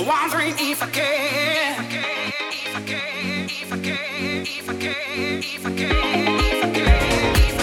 I'm wondering if I can. If I can, if I can, if I can, if I can, if I can, if I can.